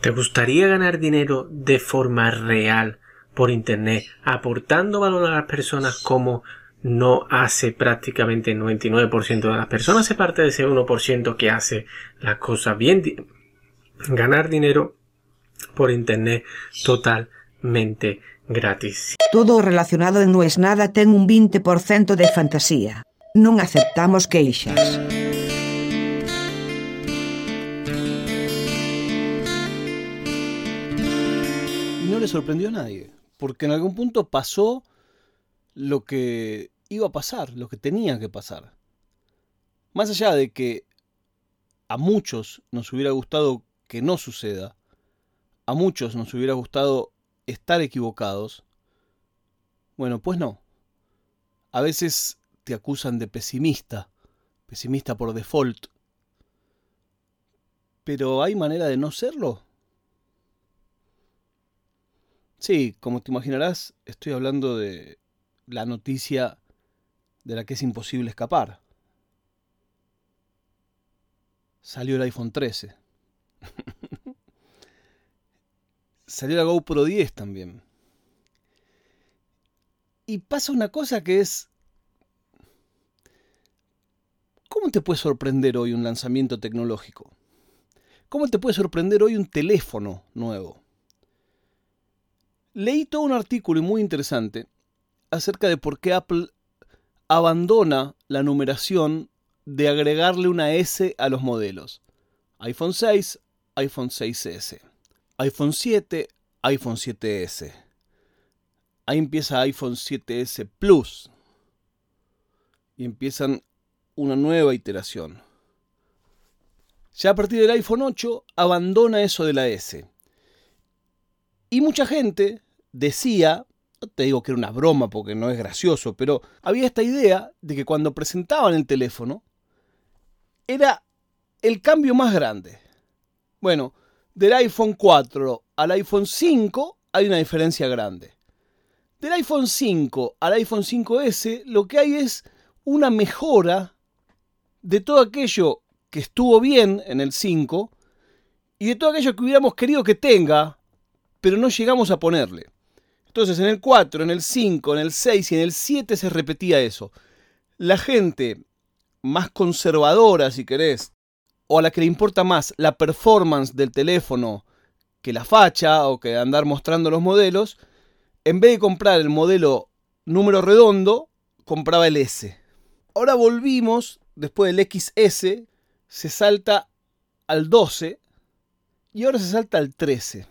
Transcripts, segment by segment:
¿Te gustaría ganar dinero de forma real por Internet, aportando valor a las personas como no hace prácticamente el 99% de las personas, se parte de ese 1% que hace las cosas bien, ganar dinero por Internet totalmente gratis. Todo relacionado No es Nada ten un 20% de fantasía. Non aceptamos queixas. Le sorprendió a nadie, porque en algún punto pasó lo que iba a pasar, lo que tenía que pasar. Más allá de que a muchos nos hubiera gustado que no suceda, a muchos nos hubiera gustado estar equivocados, bueno, pues no. A veces te acusan de pesimista, pesimista por default. Pero ¿hay manera de no serlo? Sí, como te imaginarás, estoy hablando de la noticia de la que es imposible escapar. Salió el iPhone 13. Salió la GoPro 10 también. Y pasa una cosa que es... ¿Cómo te puede sorprender hoy un lanzamiento tecnológico? ¿Cómo te puede sorprender hoy un teléfono nuevo? Leí todo un artículo muy interesante acerca de por qué Apple abandona la numeración de agregarle una S a los modelos. iPhone 6, iPhone 6S, iPhone 7, iPhone 7S. Ahí empieza iPhone 7S Plus. Y empiezan una nueva iteración. Ya a partir del iPhone 8 abandona eso de la S. Y mucha gente decía, no te digo que era una broma porque no es gracioso, pero había esta idea de que cuando presentaban el teléfono era el cambio más grande. Bueno, del iPhone 4 al iPhone 5 hay una diferencia grande. Del iPhone 5 al iPhone 5S lo que hay es una mejora de todo aquello que estuvo bien en el 5 y de todo aquello que hubiéramos querido que tenga, pero no llegamos a ponerle. Entonces en el 4, en el 5, en el 6 y en el 7 se repetía eso. La gente más conservadora, si querés, o a la que le importa más la performance del teléfono que la facha o que andar mostrando los modelos, en vez de comprar el modelo número redondo, compraba el S. Ahora volvimos, después del XS, se salta al 12 y ahora se salta al 13.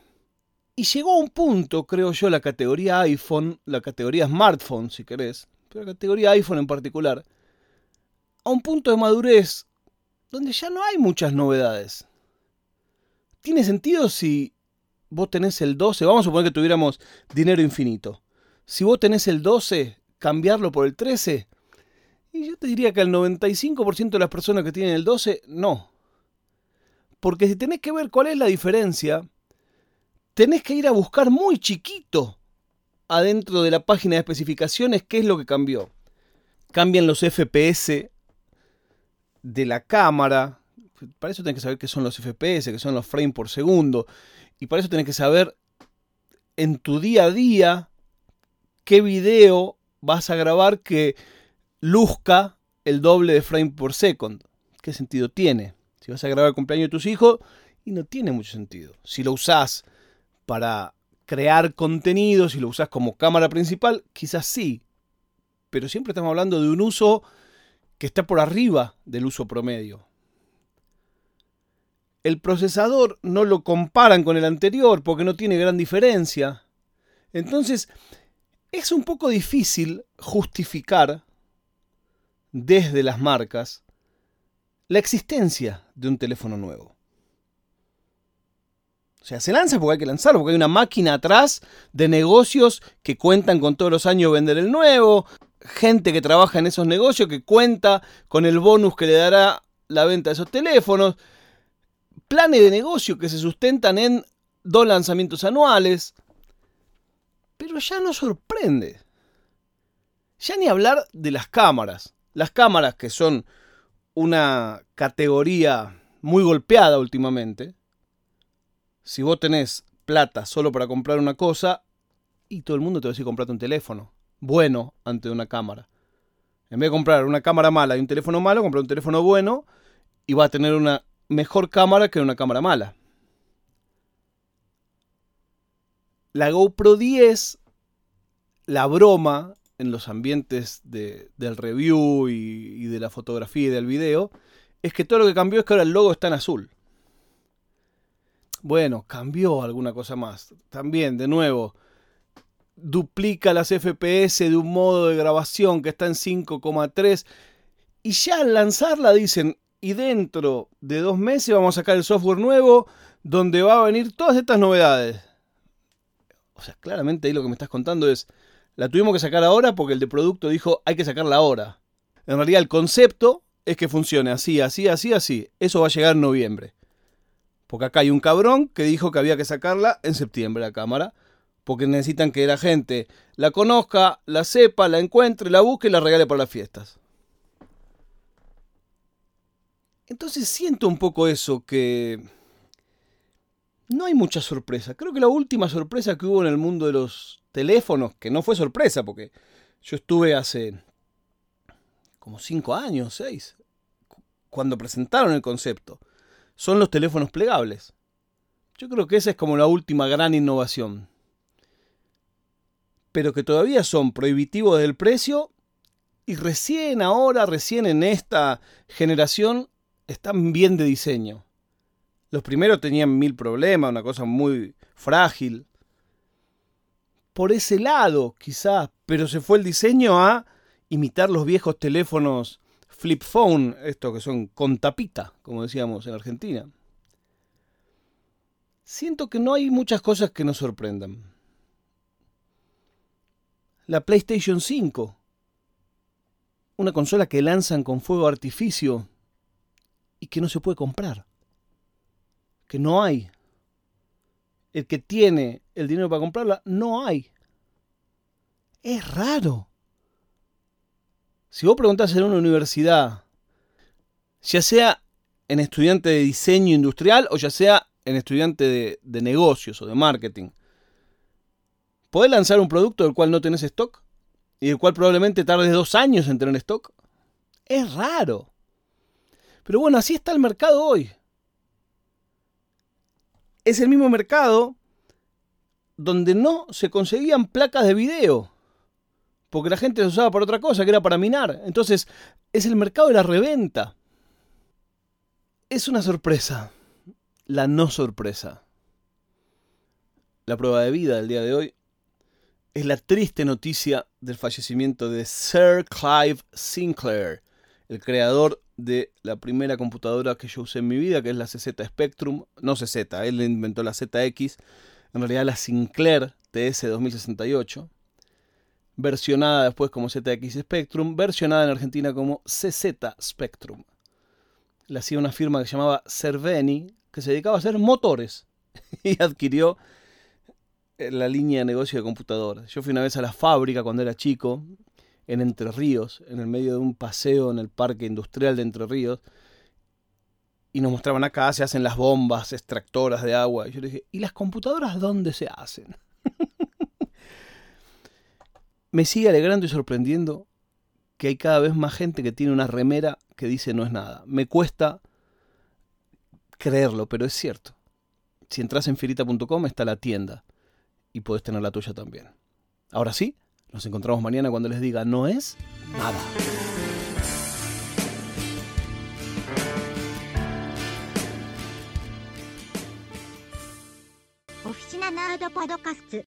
Y llegó a un punto, creo yo, la categoría iPhone, la categoría smartphone, si querés, pero la categoría iPhone en particular, a un punto de madurez donde ya no hay muchas novedades. ¿Tiene sentido si vos tenés el 12? Vamos a suponer que tuviéramos dinero infinito. Si vos tenés el 12, cambiarlo por el 13. Y yo te diría que el 95% de las personas que tienen el 12, no. Porque si tenés que ver cuál es la diferencia, tenés que ir a buscar muy chiquito adentro de la página de especificaciones qué es lo que cambió. Cambian los FPS de la cámara. Para eso tenés que saber qué son los FPS, qué son los frames por segundo. Y para eso tenés que saber en tu día a día qué video vas a grabar que luzca el doble de frame por second. ¿Qué sentido tiene? Si vas a grabar el cumpleaños de tus hijos, y no tiene mucho sentido. Si lo usás para crear contenido, si lo usas como cámara principal, quizás sí. Pero siempre estamos hablando de un uso que está por arriba del uso promedio. El procesador no lo comparan con el anterior porque no tiene gran diferencia. Entonces, es un poco difícil justificar desde las marcas la existencia de un teléfono nuevo. O sea, se lanza porque hay que lanzarlo, porque hay una máquina atrás de negocios que cuentan con todos los años vender el nuevo, gente que trabaja en esos negocios que cuenta con el bonus que le dará la venta de esos teléfonos, planes de negocio que se sustentan en dos lanzamientos anuales. Pero ya no sorprende. Ya ni hablar de las cámaras. Las cámaras que son una categoría muy golpeada últimamente Si vos tenés plata solo para comprar una cosa, y todo el mundo te va a decir comprate un teléfono bueno ante una cámara. En vez de comprar una cámara mala y un teléfono malo, comprar un teléfono bueno y va a tener una mejor cámara que una cámara mala. La GoPro 10, la broma en los ambientes del review y, y de la fotografía y del video, es que todo lo que cambió es que ahora el logo está en azul. Bueno, cambió alguna cosa más. También, de nuevo, duplica las FPS de un modo de grabación que está en 5,3 y ya al lanzarla dicen, y dentro de dos meses vamos a sacar el software nuevo donde va a venir todas estas novedades. O sea, claramente ahí lo que me estás contando es, la tuvimos que sacar ahora porque el de producto dijo hay que sacarla ahora. En realidad el concepto es que funcione así, así, así, así. Eso va a llegar en noviembre. Porque acá hay un cabrón que dijo que había que sacarla en septiembre la cámara porque necesitan que la gente la conozca, la sepa, la encuentre, la busque y la regale para las fiestas. Entonces siento un poco eso, que no hay mucha sorpresa. Creo que la última sorpresa que hubo en el mundo de los teléfonos, que no fue sorpresa, porque yo estuve hace como cinco años, seis, cuando presentaron el concepto, son los teléfonos plegables. Yo creo que esa es como la última gran innovación pero que todavía son prohibitivos del precio y recién ahora, recién en esta generación, están bien de diseño. Los primeros tenían mil problemas, una cosa muy frágil. Por ese lado, quizás, pero se fue el diseño a imitar los viejos teléfonos flip phone, estos que son con tapita, como decíamos en Argentina. Siento que no hay muchas cosas que nos sorprendan la PlayStation 5. Una consola que lanzan con fuego artificio y que no se puede comprar. Que no hay. El que tiene el dinero para comprarla, no hay. Es raro. Si vos preguntás en una universidad, ya sea en estudiante de diseño industrial o ya sea en estudiante de, de negocios o de marketing, ¿Podés lanzar un producto del cual no tenés stock? Y del cual probablemente tardes dos años en tener stock. Es raro. Pero bueno, así está el mercado hoy. Es el mismo mercado donde no se conseguían placas de video. Porque la gente las usaba para otra cosa, que era para minar. Entonces, es el mercado de la reventa. Es una sorpresa. La no sorpresa. La prueba de vida del día de hoy es la triste noticia del fallecimiento de Sir Clive Sinclair, el creador de la primera computadora que yo usé en mi vida, que es la CZ Spectrum, no CZ, él inventó la ZX, en realidad la Sinclair TS 2068, versionada después como ZX Spectrum, versionada en Argentina como CZ Spectrum. La hacía una firma que se llamaba Cerveni, que se dedicaba a hacer motores, y adquirió la línea de negocio de computadoras. Yo fui una vez a la fábrica cuando era chico, en Entre Ríos, en el medio de un paseo en el parque industrial de Entre Ríos, y nos mostraban acá se hacen las bombas extractoras de agua. Y yo le dije, ¿y las computadoras dónde se hacen? Me sigue alegrando y sorprendiendo que hay cada vez más gente que tiene una remera que dice no es nada. Me cuesta creerlo, pero es cierto. Si entras en firita.com está la tienda y puedes tener la tuya también. Ahora sí, nos encontramos mañana cuando les diga no es nada. Oficina Nerd Podcast